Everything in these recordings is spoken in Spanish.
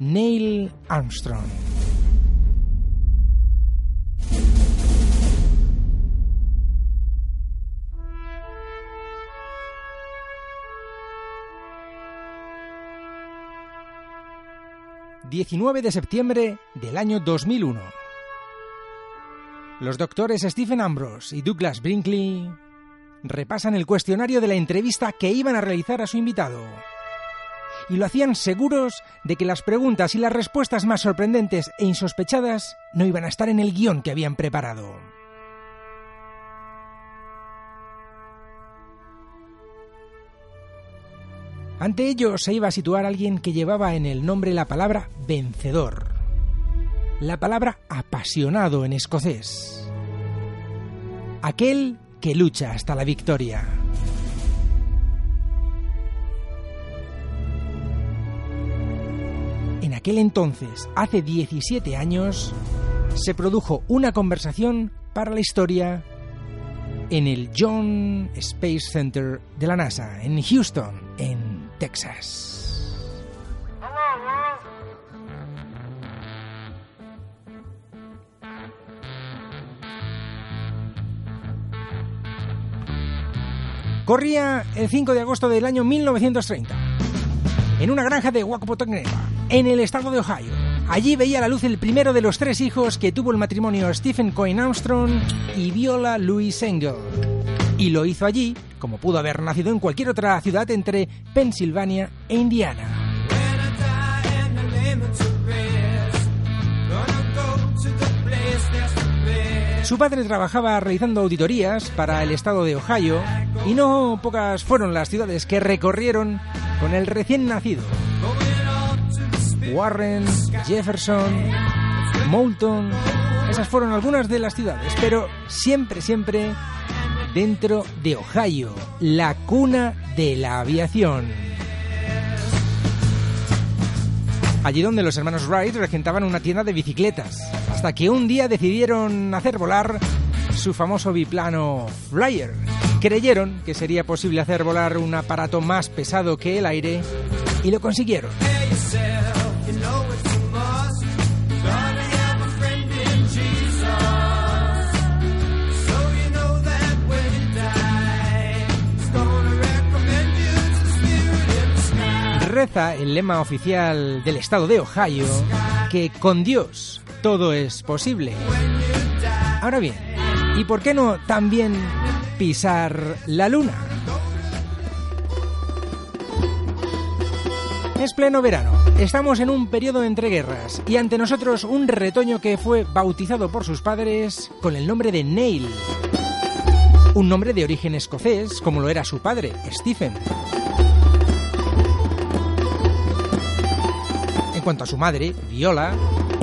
Neil Armstrong. ...19 de septiembre del año 2001... Los doctores Stephen Ambrose y Douglas Brinkley repasan el cuestionario de la entrevista que iban a realizar a su invitado. Y lo hacían seguros de que las preguntas y las respuestas más sorprendentes e insospechadas no iban a estar en el guion que habían preparado. Ante ellos se iba a situar alguien que llevaba en el nombre la palabra vencedor, la palabra apasionado en escocés, aquel que lucha hasta la victoria. Aquel entonces, hace 17 años, se produjo una conversación para la historia en el John Space Center de la NASA, en Houston, en Texas. Corría el 5 de agosto del año 1930, en una granja de Wacopotonga, en el estado de Ohio. Allí veía la luz el primero de los tres hijos que tuvo el matrimonio Stephen Coyne Armstrong y Viola Louise Engel. Y lo hizo allí, como pudo haber nacido en cualquier otra ciudad entre Pensilvania e Indiana. Su padre trabajaba realizando auditorías para el estado de Ohio y no pocas fueron las ciudades que recorrieron con el recién nacido. Warren, Jefferson, Moulton, esas fueron algunas de las ciudades, pero siempre, siempre dentro de Ohio, la cuna de la aviación. Allí donde los hermanos Wright regentaban una tienda de bicicletas, hasta que un día decidieron hacer volar su famoso biplano Flyer. Creyeron que sería posible hacer volar un aparato más pesado que el aire y lo consiguieron. El lema oficial del estado de Ohio que con Dios todo es posible. Ahora bien, ¿y por qué no también pisar la luna? Es pleno verano, estamos en un periodo entre guerras y ante nosotros un retoño que fue bautizado por sus padres con el nombre de Neil. Un nombre de origen escocés, como lo era su padre, Stephen. Cuanto a su madre, Viola,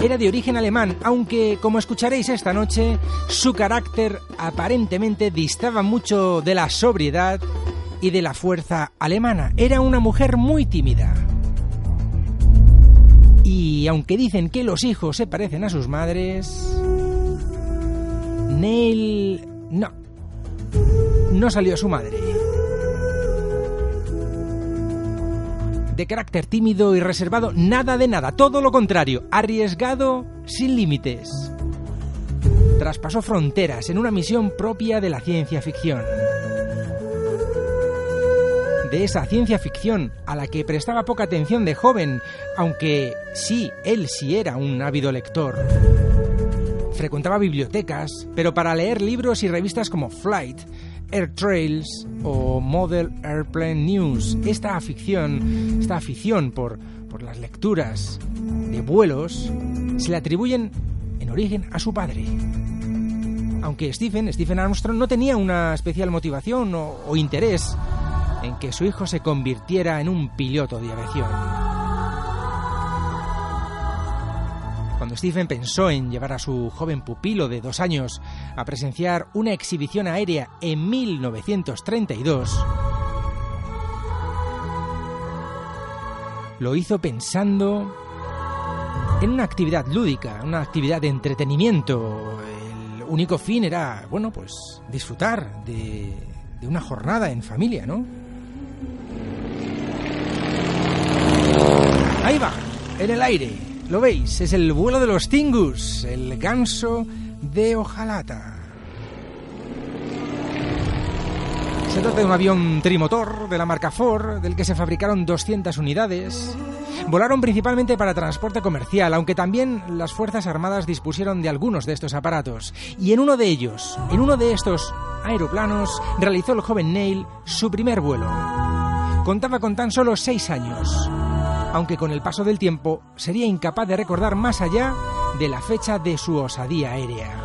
era de origen alemán, aunque, como escucharéis esta noche, su carácter aparentemente distaba mucho de la sobriedad y de la fuerza alemana. Era una mujer muy tímida. Y aunque dicen que los hijos se parecen a sus madres, Neil no. No salió a su madre. De carácter tímido y reservado, nada de nada, todo lo contrario, arriesgado sin límites. Traspasó fronteras en una misión propia de la ciencia ficción. De esa ciencia ficción a la que prestaba poca atención de joven, aunque sí, él sí era un ávido lector. Frecuentaba bibliotecas, pero para leer libros y revistas como Flight, Air Trails o Model Airplane News. Esta afición, esta afición por, por las lecturas de vuelos se le atribuyen en origen a su padre. Aunque Stephen, Stephen Armstrong, no tenía una especial motivación o, o interés en que su hijo se convirtiera en un piloto de aviación. Cuando Stephen pensó en llevar a su joven pupilo de dos años a presenciar una exhibición aérea en 1932, lo hizo pensando en una actividad lúdica, una actividad de entretenimiento. El único fin era, bueno, pues disfrutar de, de una jornada en familia, ¿no? Ahí va. en el aire. ¿Lo veis? Es el vuelo de los Tingus, el ganso de hojalata. Se trata de un avión trimotor de la marca Ford, del que se fabricaron 200 unidades. Volaron principalmente para transporte comercial, aunque también las Fuerzas Armadas dispusieron de algunos de estos aparatos. Y en uno de ellos, en uno de estos aeroplanos, realizó el joven Neil su primer vuelo. Contaba con tan solo seis años, aunque con el paso del tiempo sería incapaz de recordar más allá de la fecha de su osadía aérea.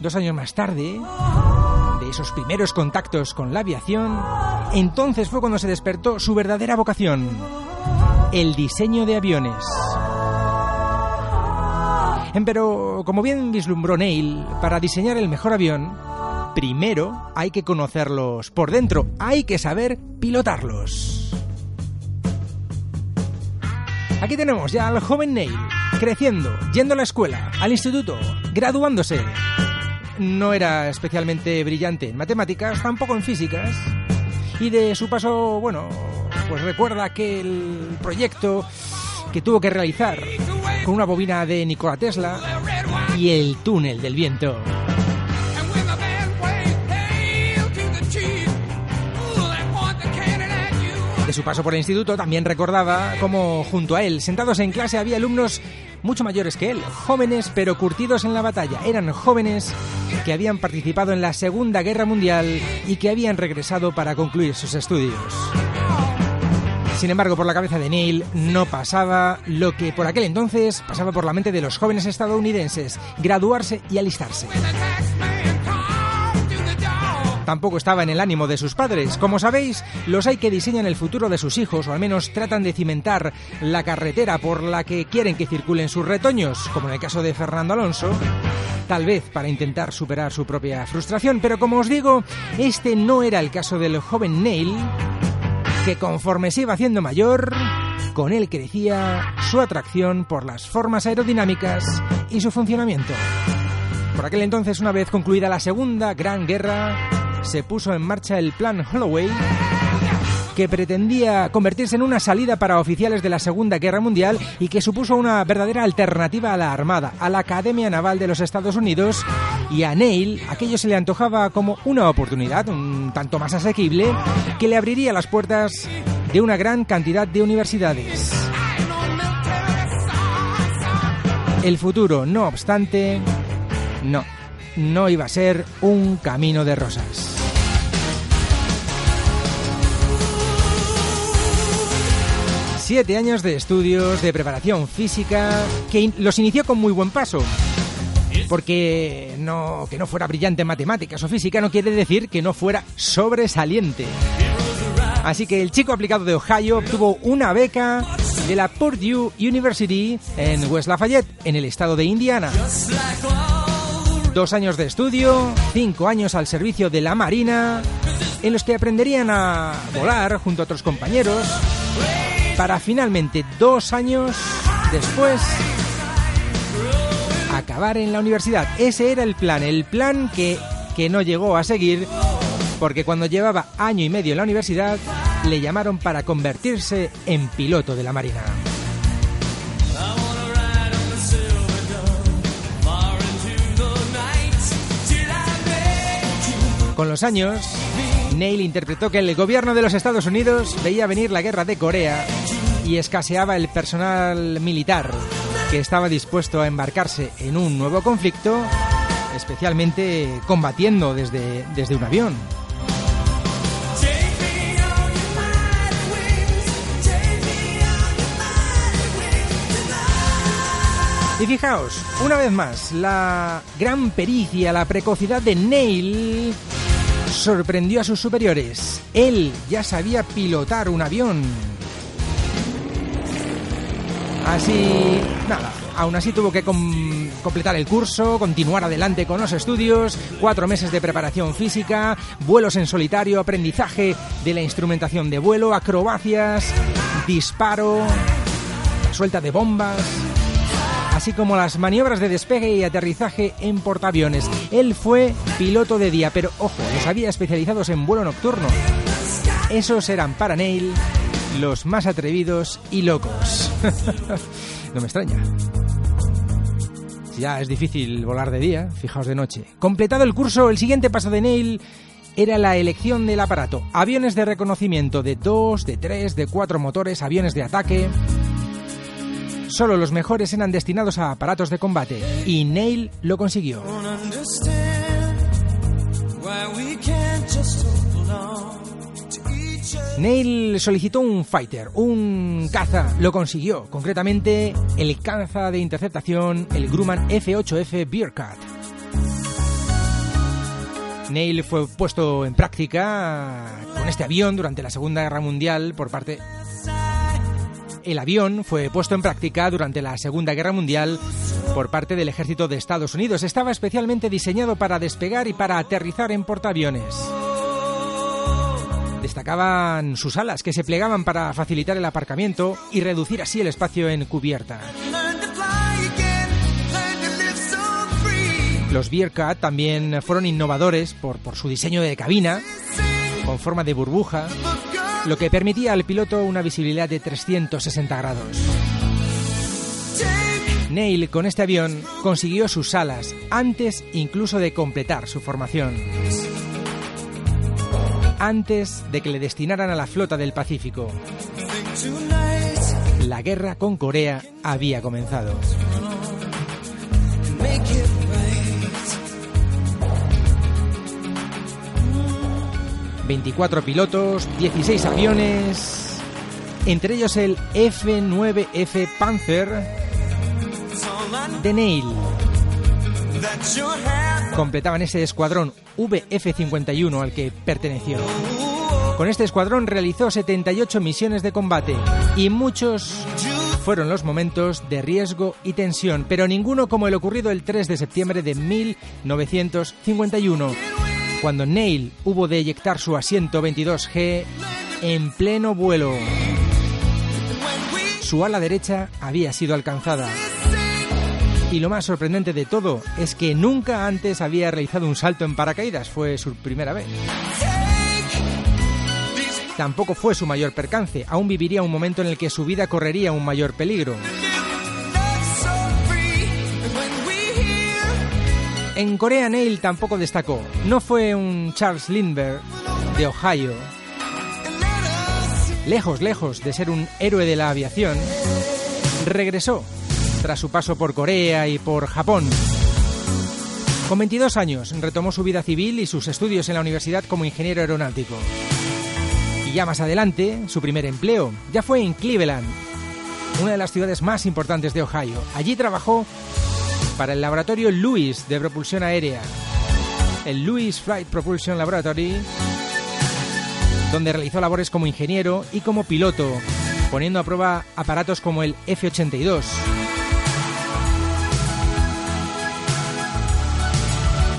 Dos años más tarde, de esos primeros contactos con la aviación, entonces fue cuando se despertó su verdadera vocación, el diseño de aviones. Pero, como bien vislumbró Neil, para diseñar el mejor avión, primero hay que conocerlos por dentro, hay que saber pilotarlos. Aquí tenemos ya al joven Neil, creciendo, yendo a la escuela, al instituto, graduándose. No era especialmente brillante en matemáticas, tampoco en físicas. Y de su paso, bueno, pues recuerda aquel proyecto que tuvo que realizar con una bobina de Nikola Tesla y el túnel del viento. De su paso por el instituto también recordaba cómo junto a él, sentados en clase, había alumnos mucho mayores que él, jóvenes pero curtidos en la batalla. Eran jóvenes que habían participado en la Segunda Guerra Mundial y que habían regresado para concluir sus estudios. Sin embargo, por la cabeza de Neil no pasaba lo que por aquel entonces pasaba por la mente de los jóvenes estadounidenses, graduarse y alistarse. Tampoco estaba en el ánimo de sus padres. Como sabéis, los hay que diseñan el futuro de sus hijos, o al menos tratan de cimentar la carretera por la que quieren que circulen sus retoños, como en el caso de Fernando Alonso, tal vez para intentar superar su propia frustración. Pero como os digo, este no era el caso del joven Neil, que conforme se iba haciendo mayor, con él crecía su atracción por las formas aerodinámicas y su funcionamiento. Por aquel entonces, una vez concluida la Segunda Gran Guerra, se puso en marcha el Plan Holloway, que pretendía convertirse en una salida para oficiales de la Segunda Guerra Mundial y que supuso una verdadera alternativa a la Armada, a la Academia Naval de los Estados Unidos y a Neil aquello se le antojaba como una oportunidad un tanto más asequible que le abriría las puertas de una gran cantidad de universidades. El futuro, no obstante, no, no iba a ser un camino de rosas. Siete años de estudios, de preparación física, que los inició con muy buen paso. Porque no, que no fuera brillante en matemáticas o física no quiere decir que no fuera sobresaliente. Así que el chico aplicado de Ohio obtuvo una beca de la Purdue University en West Lafayette, en el estado de Indiana. Dos años de estudio, cinco años al servicio de la Marina, en los que aprenderían a volar junto a otros compañeros para finalmente dos años después acabar en la universidad. Ese era el plan, el plan que, que no llegó a seguir porque cuando llevaba año y medio en la universidad le llamaron para convertirse en piloto de la Marina. Con los años, Neil interpretó que el gobierno de los Estados Unidos veía venir la guerra de Corea y escaseaba el personal militar que estaba dispuesto a embarcarse en un nuevo conflicto, especialmente combatiendo desde, desde un avión. Y fijaos, una vez más, la gran pericia, la precocidad de Neil sorprendió a sus superiores. Él ya sabía pilotar un avión. Así, nada, aún así tuvo que completar el curso, continuar adelante con los estudios, cuatro meses de preparación física, vuelos en solitario, aprendizaje de la instrumentación de vuelo, acrobacias, disparo, suelta de bombas así como las maniobras de despegue y aterrizaje en portaaviones. Él fue piloto de día, pero ojo, les había especializados en vuelo nocturno. Esos eran para Neil los más atrevidos y locos. no me extraña. Ya es difícil volar de día, fijaos de noche. Completado el curso, el siguiente paso de Neil era la elección del aparato. Aviones de reconocimiento de dos, de tres, de cuatro motores, aviones de ataque. Solo los mejores eran destinados a aparatos de combate y Neil lo consiguió. Neil solicitó un fighter, un caza, lo consiguió, concretamente el caza de interceptación, el Grumman F-8F Bearcat. Neil fue puesto en práctica con este avión durante la Segunda Guerra Mundial por parte el avión fue puesto en práctica durante la Segunda Guerra Mundial por parte del ejército de Estados Unidos. Estaba especialmente diseñado para despegar y para aterrizar en portaaviones. Destacaban sus alas, que se plegaban para facilitar el aparcamiento y reducir así el espacio en cubierta. Los Bearcat también fueron innovadores por, por su diseño de cabina, con forma de burbuja, lo que permitía al piloto una visibilidad de 360 grados. Neil con este avión consiguió sus alas antes incluso de completar su formación. Antes de que le destinaran a la flota del Pacífico. La guerra con Corea había comenzado. 24 pilotos, 16 aviones, entre ellos el F-9F Panzer de Neil. Completaban ese escuadrón VF-51 al que perteneció. Con este escuadrón realizó 78 misiones de combate y muchos fueron los momentos de riesgo y tensión, pero ninguno como el ocurrido el 3 de septiembre de 1951 cuando Neil hubo de eyectar su asiento 22G en pleno vuelo. Su ala derecha había sido alcanzada. Y lo más sorprendente de todo es que nunca antes había realizado un salto en paracaídas, fue su primera vez. Tampoco fue su mayor percance, aún viviría un momento en el que su vida correría un mayor peligro. En Corea Neil tampoco destacó. No fue un Charles Lindbergh de Ohio. Lejos, lejos de ser un héroe de la aviación, regresó tras su paso por Corea y por Japón. Con 22 años retomó su vida civil y sus estudios en la universidad como ingeniero aeronáutico. Y ya más adelante, su primer empleo ya fue en Cleveland, una de las ciudades más importantes de Ohio. Allí trabajó para el laboratorio Lewis de propulsión aérea, el Lewis Flight Propulsion Laboratory, donde realizó labores como ingeniero y como piloto, poniendo a prueba aparatos como el F-82.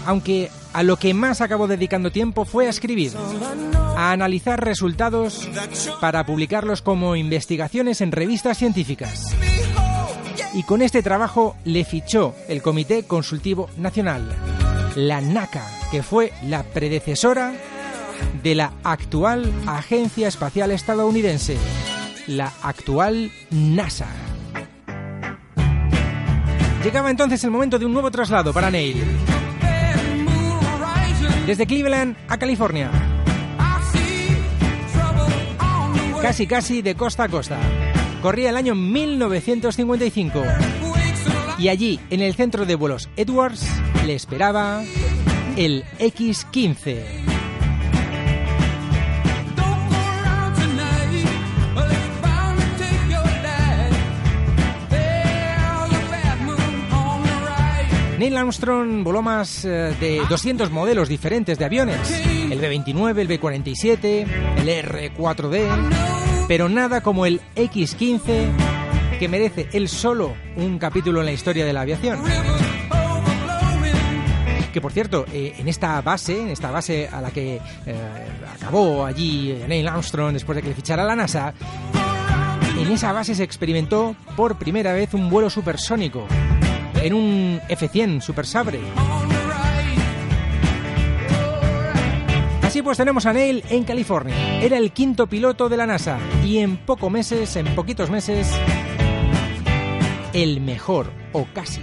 Aunque a lo que más acabó dedicando tiempo fue a escribir, a analizar resultados para publicarlos como investigaciones en revistas científicas y con este trabajo le fichó el Comité Consultivo Nacional, la NACA, que fue la predecesora de la actual Agencia Espacial Estadounidense, la actual NASA. Llegaba entonces el momento de un nuevo traslado para Neil. Desde Cleveland a California. Casi casi de costa a costa. Corría el año 1955 y allí, en el centro de vuelos Edwards, le esperaba el X-15. Neil Armstrong voló más eh, de 200 modelos diferentes de aviones, el B-29, el B-47, el R-4D pero nada como el X-15 que merece él solo un capítulo en la historia de la aviación. Que por cierto, eh, en esta base, en esta base a la que eh, acabó allí Neil Armstrong después de que le fichara la NASA, en esa base se experimentó por primera vez un vuelo supersónico en un F-100 Super Sabre Así pues tenemos a Neil en California. Era el quinto piloto de la NASA y en pocos meses, en poquitos meses, el mejor o casi.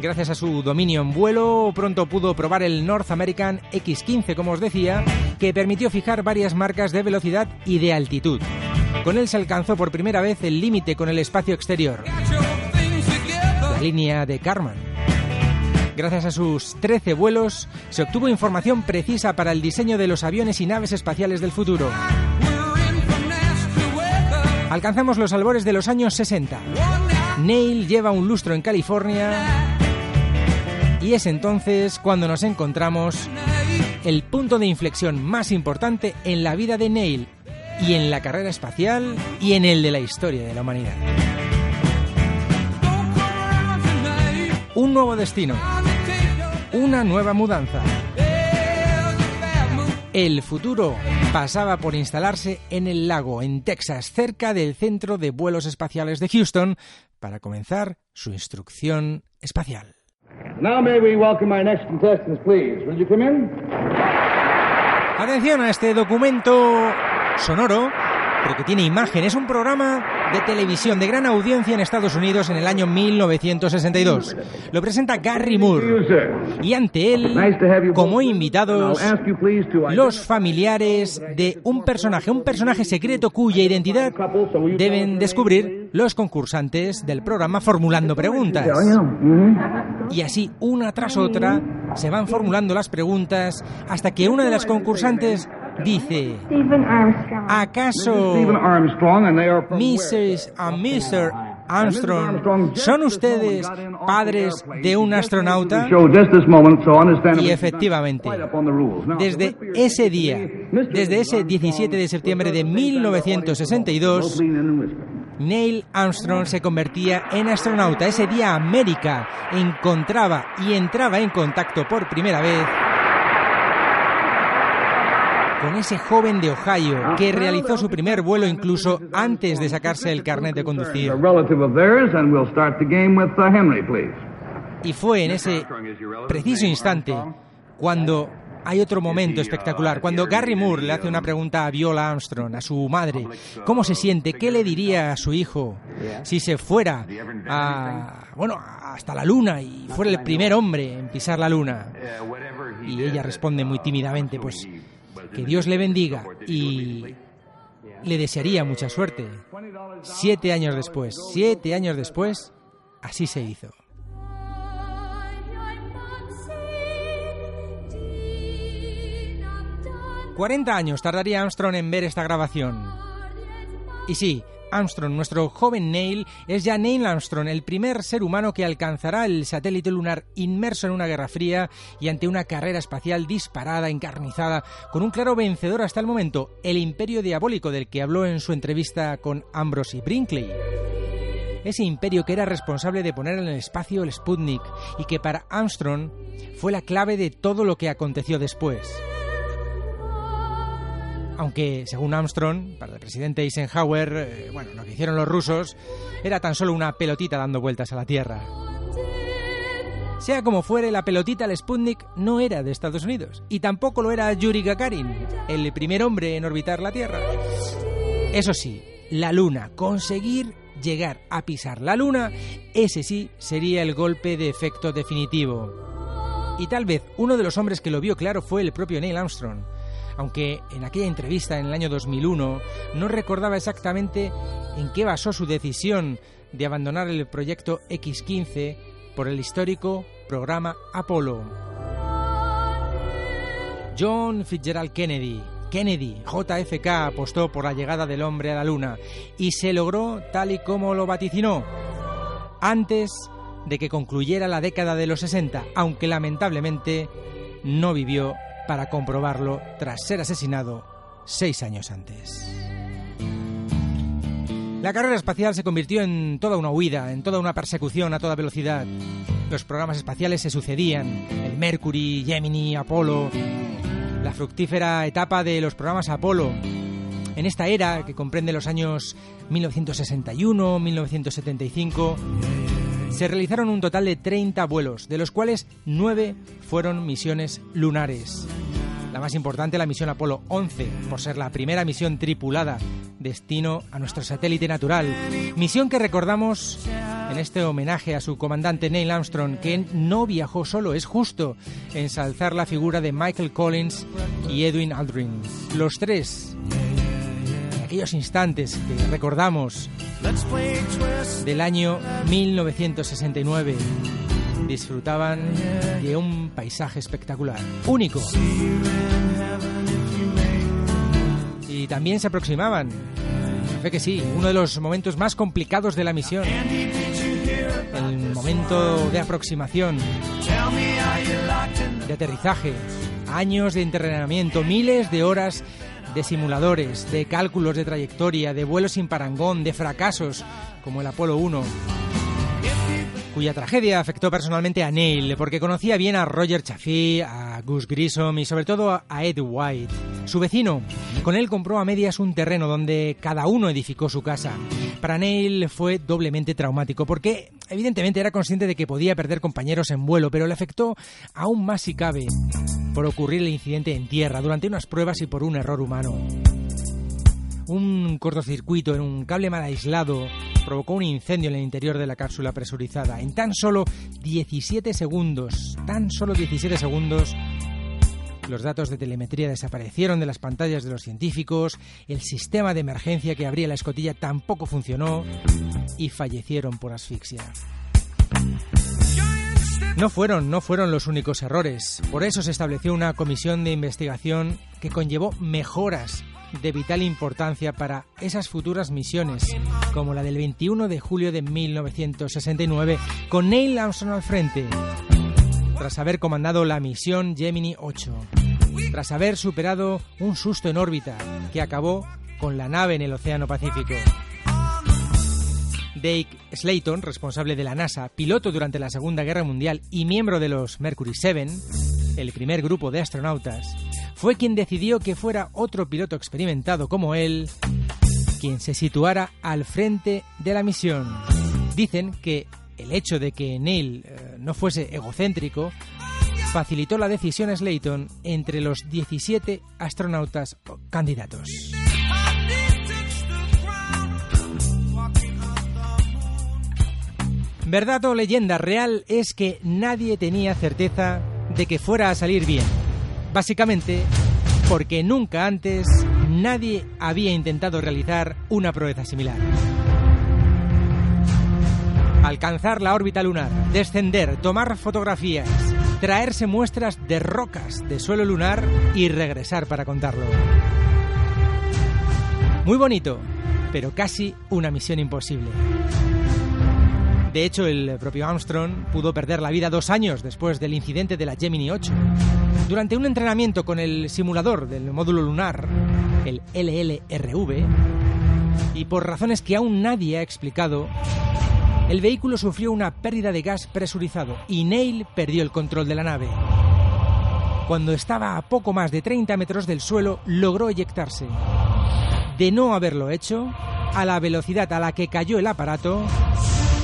Gracias a su dominio en vuelo, pronto pudo probar el North American X15, como os decía, que permitió fijar varias marcas de velocidad y de altitud. Con él se alcanzó por primera vez el límite con el espacio exterior, la línea de Karman. Gracias a sus 13 vuelos, se obtuvo información precisa para el diseño de los aviones y naves espaciales del futuro. Alcanzamos los albores de los años 60. Neil lleva un lustro en California y es entonces cuando nos encontramos el punto de inflexión más importante en la vida de Neil y en la carrera espacial y en el de la historia de la humanidad. Un nuevo destino, una nueva mudanza. El futuro pasaba por instalarse en el lago, en Texas, cerca del centro de vuelos espaciales de Houston, para comenzar su instrucción espacial. Atención a este documento sonoro, pero que tiene imagen. Es un programa de televisión de gran audiencia en Estados Unidos en el año 1962. Lo presenta Gary Moore. Y ante él, como invitados, los familiares de un personaje, un personaje secreto cuya identidad deben descubrir los concursantes del programa formulando preguntas. Y así, una tras otra, se van formulando las preguntas hasta que una de las concursantes dice, ¿acaso Mrs. y Mr. Armstrong son ustedes padres de un astronauta? Y efectivamente, desde ese día, desde ese 17 de septiembre de 1962, Neil Armstrong se convertía en astronauta. Ese día América encontraba y entraba en contacto por primera vez con ese joven de Ohio que realizó su primer vuelo incluso antes de sacarse el carnet de conducir. Y fue en ese preciso instante cuando hay otro momento espectacular, cuando Gary Moore le hace una pregunta a Viola Armstrong, a su madre, ¿cómo se siente? ¿Qué le diría a su hijo si se fuera a, bueno, hasta la luna y fuera el primer hombre en pisar la luna? Y ella responde muy tímidamente, pues que Dios le bendiga y le desearía mucha suerte. Siete años después, siete años después, así se hizo. 40 años tardaría Armstrong en ver esta grabación. Y sí, Armstrong, nuestro joven Neil, es ya Neil Armstrong, el primer ser humano que alcanzará el satélite lunar inmerso en una guerra fría y ante una carrera espacial disparada, encarnizada, con un claro vencedor hasta el momento, el imperio diabólico del que habló en su entrevista con Ambrose Brinkley. Ese imperio que era responsable de poner en el espacio el Sputnik y que para Armstrong fue la clave de todo lo que aconteció después aunque según Armstrong, para el presidente Eisenhower, eh, bueno, lo que hicieron los rusos era tan solo una pelotita dando vueltas a la Tierra. Sea como fuere, la pelotita el Sputnik no era de Estados Unidos y tampoco lo era Yuri Gagarin, el primer hombre en orbitar la Tierra. Eso sí, la Luna, conseguir llegar a pisar la Luna, ese sí sería el golpe de efecto definitivo. Y tal vez uno de los hombres que lo vio claro fue el propio Neil Armstrong aunque en aquella entrevista en el año 2001 no recordaba exactamente en qué basó su decisión de abandonar el proyecto X-15 por el histórico programa Apolo. John Fitzgerald Kennedy, Kennedy, JFK, apostó por la llegada del hombre a la Luna y se logró tal y como lo vaticinó, antes de que concluyera la década de los 60, aunque lamentablemente no vivió para comprobarlo tras ser asesinado seis años antes. La carrera espacial se convirtió en toda una huida, en toda una persecución a toda velocidad. Los programas espaciales se sucedían, el Mercury, Gemini, Apolo, la fructífera etapa de los programas Apolo. En esta era, que comprende los años 1961-1975, se realizaron un total de 30 vuelos, de los cuales 9 fueron misiones lunares. La más importante, la misión Apolo 11, por ser la primera misión tripulada destino a nuestro satélite natural. Misión que recordamos en este homenaje a su comandante Neil Armstrong, que no viajó solo, es justo ensalzar la figura de Michael Collins y Edwin Aldrin. Los tres, aquellos instantes que recordamos del año 1969, disfrutaban de un paisaje espectacular, único. Y también se aproximaban, fe que sí, uno de los momentos más complicados de la misión. El momento de aproximación, de aterrizaje, años de entrenamiento, miles de horas de simuladores, de cálculos de trayectoria, de vuelos sin parangón, de fracasos como el Apolo 1 cuya tragedia afectó personalmente a Neil, porque conocía bien a Roger Chaffee, a Gus Grissom y sobre todo a Ed White, su vecino. Con él compró a medias un terreno donde cada uno edificó su casa. Para Neil fue doblemente traumático, porque evidentemente era consciente de que podía perder compañeros en vuelo, pero le afectó aún más si cabe por ocurrir el incidente en tierra durante unas pruebas y por un error humano. Un cortocircuito en un cable mal aislado provocó un incendio en el interior de la cápsula presurizada. En tan solo 17 segundos, tan solo 17 segundos, los datos de telemetría desaparecieron de las pantallas de los científicos, el sistema de emergencia que abría la escotilla tampoco funcionó y fallecieron por asfixia. No fueron, no fueron los únicos errores. Por eso se estableció una comisión de investigación que conllevó mejoras de vital importancia para esas futuras misiones, como la del 21 de julio de 1969, con Neil Armstrong al frente, tras haber comandado la misión Gemini 8, tras haber superado un susto en órbita que acabó con la nave en el Océano Pacífico. Dake Slayton, responsable de la NASA, piloto durante la Segunda Guerra Mundial y miembro de los Mercury 7, el primer grupo de astronautas, fue quien decidió que fuera otro piloto experimentado como él quien se situara al frente de la misión. Dicen que el hecho de que Neil eh, no fuese egocéntrico facilitó la decisión a Slayton entre los 17 astronautas candidatos. Verdad o leyenda real es que nadie tenía certeza de que fuera a salir bien. Básicamente porque nunca antes nadie había intentado realizar una proeza similar. Alcanzar la órbita lunar, descender, tomar fotografías, traerse muestras de rocas de suelo lunar y regresar para contarlo. Muy bonito, pero casi una misión imposible. De hecho, el propio Armstrong pudo perder la vida dos años después del incidente de la Gemini 8. Durante un entrenamiento con el simulador del módulo lunar, el LLRV, y por razones que aún nadie ha explicado, el vehículo sufrió una pérdida de gas presurizado y Neil perdió el control de la nave. Cuando estaba a poco más de 30 metros del suelo, logró eyectarse. De no haberlo hecho, a la velocidad a la que cayó el aparato,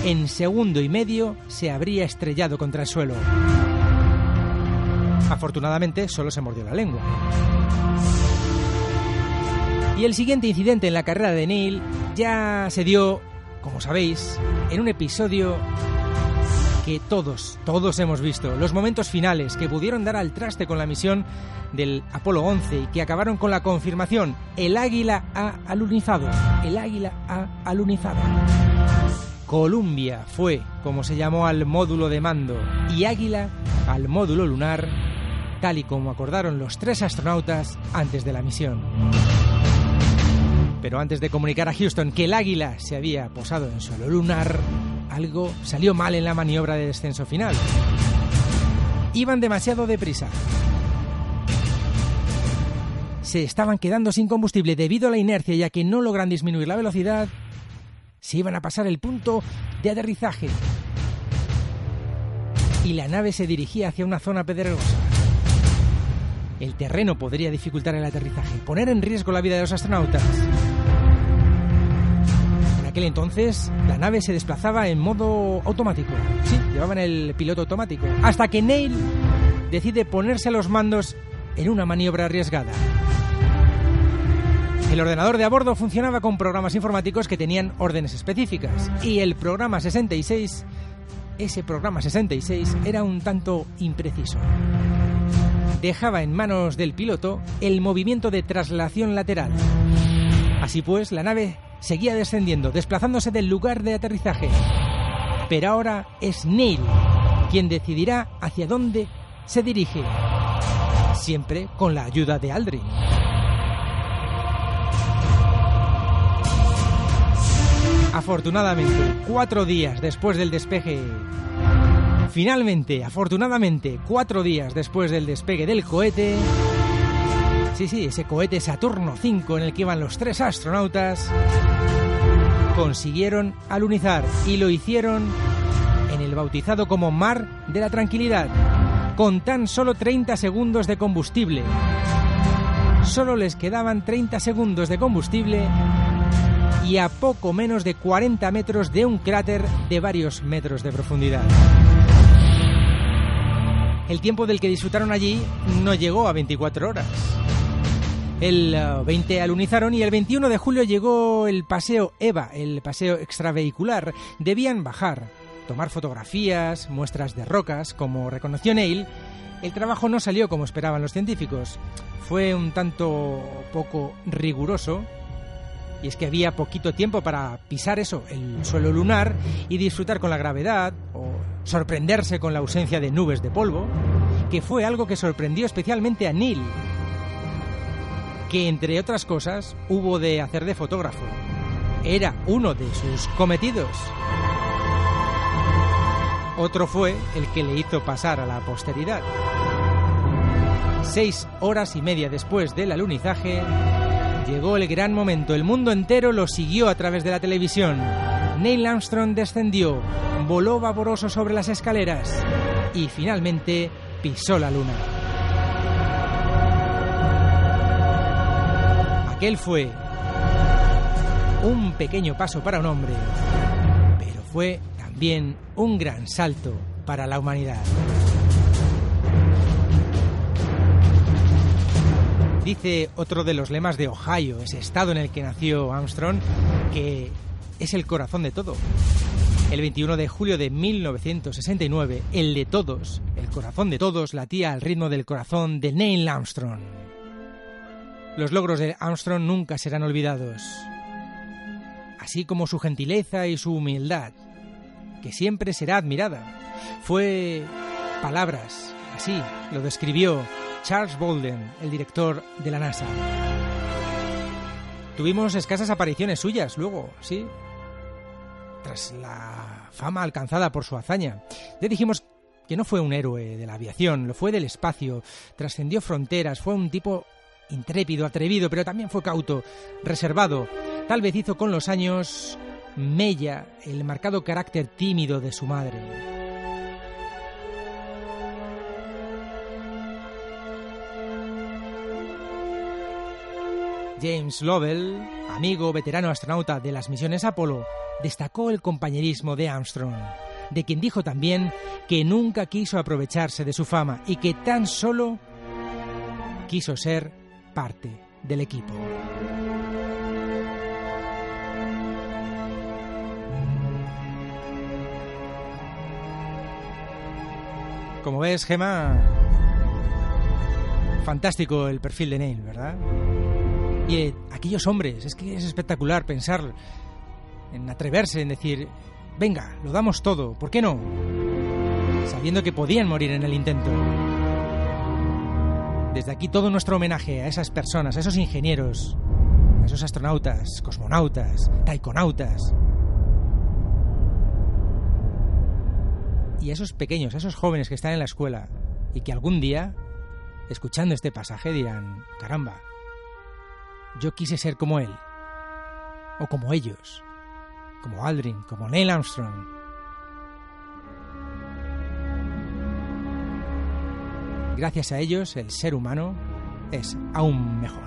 en segundo y medio se habría estrellado contra el suelo. Afortunadamente solo se mordió la lengua. Y el siguiente incidente en la carrera de Neil ya se dio, como sabéis, en un episodio que todos, todos hemos visto, los momentos finales que pudieron dar al traste con la misión del Apolo 11 y que acabaron con la confirmación, el águila ha alunizado, el águila ha alunizado. Columbia fue como se llamó al módulo de mando y Águila al módulo lunar, tal y como acordaron los tres astronautas antes de la misión. Pero antes de comunicar a Houston que el Águila se había posado en suelo lunar, algo salió mal en la maniobra de descenso final. Iban demasiado deprisa. Se estaban quedando sin combustible debido a la inercia ya que no logran disminuir la velocidad se iban a pasar el punto de aterrizaje y la nave se dirigía hacia una zona pedregosa. El terreno podría dificultar el aterrizaje, poner en riesgo la vida de los astronautas. En aquel entonces, la nave se desplazaba en modo automático. Sí, llevaban el piloto automático. Hasta que Neil decide ponerse a los mandos en una maniobra arriesgada. El ordenador de a bordo funcionaba con programas informáticos que tenían órdenes específicas y el programa 66, ese programa 66 era un tanto impreciso. Dejaba en manos del piloto el movimiento de traslación lateral. Así pues, la nave seguía descendiendo, desplazándose del lugar de aterrizaje. Pero ahora es Neil quien decidirá hacia dónde se dirige, siempre con la ayuda de Aldrin. Afortunadamente, cuatro días después del despegue... Finalmente, afortunadamente, cuatro días después del despegue del cohete... Sí, sí, ese cohete Saturno 5 en el que iban los tres astronautas... Consiguieron alunizar y lo hicieron en el bautizado como Mar de la Tranquilidad, con tan solo 30 segundos de combustible. Solo les quedaban 30 segundos de combustible y a poco menos de 40 metros de un cráter de varios metros de profundidad. El tiempo del que disfrutaron allí no llegó a 24 horas. El 20 eh, alunizaron y el 21 de julio llegó el paseo EVA, el paseo extravehicular. Debían bajar, tomar fotografías, muestras de rocas, como reconoció Neil. El trabajo no salió como esperaban los científicos. Fue un tanto poco riguroso y es que había poquito tiempo para pisar eso, el suelo lunar, y disfrutar con la gravedad, o sorprenderse con la ausencia de nubes de polvo, que fue algo que sorprendió especialmente a Neil, que entre otras cosas hubo de hacer de fotógrafo. Era uno de sus cometidos. Otro fue el que le hizo pasar a la posteridad. Seis horas y media después del alunizaje, Llegó el gran momento, el mundo entero lo siguió a través de la televisión. Neil Armstrong descendió, voló vaporoso sobre las escaleras y finalmente pisó la luna. Aquel fue un pequeño paso para un hombre, pero fue también un gran salto para la humanidad. Dice otro de los lemas de Ohio, ese estado en el que nació Armstrong, que es el corazón de todo. El 21 de julio de 1969, el de todos, el corazón de todos, latía al ritmo del corazón de Neil Armstrong. Los logros de Armstrong nunca serán olvidados, así como su gentileza y su humildad, que siempre será admirada. Fue palabras, así lo describió Charles Bolden, el director de la NASA. Tuvimos escasas apariciones suyas luego, sí, tras la fama alcanzada por su hazaña. Ya dijimos que no fue un héroe de la aviación, lo fue del espacio, trascendió fronteras, fue un tipo intrépido, atrevido, pero también fue cauto, reservado. Tal vez hizo con los años mella el marcado carácter tímido de su madre. James Lovell, amigo veterano astronauta de las misiones Apolo, destacó el compañerismo de Armstrong, de quien dijo también que nunca quiso aprovecharse de su fama y que tan solo quiso ser parte del equipo. Como ves, Gemma, fantástico el perfil de Neil, ¿verdad? Y aquellos hombres, es que es espectacular pensar en atreverse, en decir, venga, lo damos todo, ¿por qué no? Sabiendo que podían morir en el intento. Desde aquí todo nuestro homenaje a esas personas, a esos ingenieros, a esos astronautas, cosmonautas, taikonautas. Y a esos pequeños, a esos jóvenes que están en la escuela y que algún día, escuchando este pasaje, dirán, caramba, yo quise ser como él, o como ellos, como Aldrin, como Neil Armstrong. Gracias a ellos, el ser humano es aún mejor.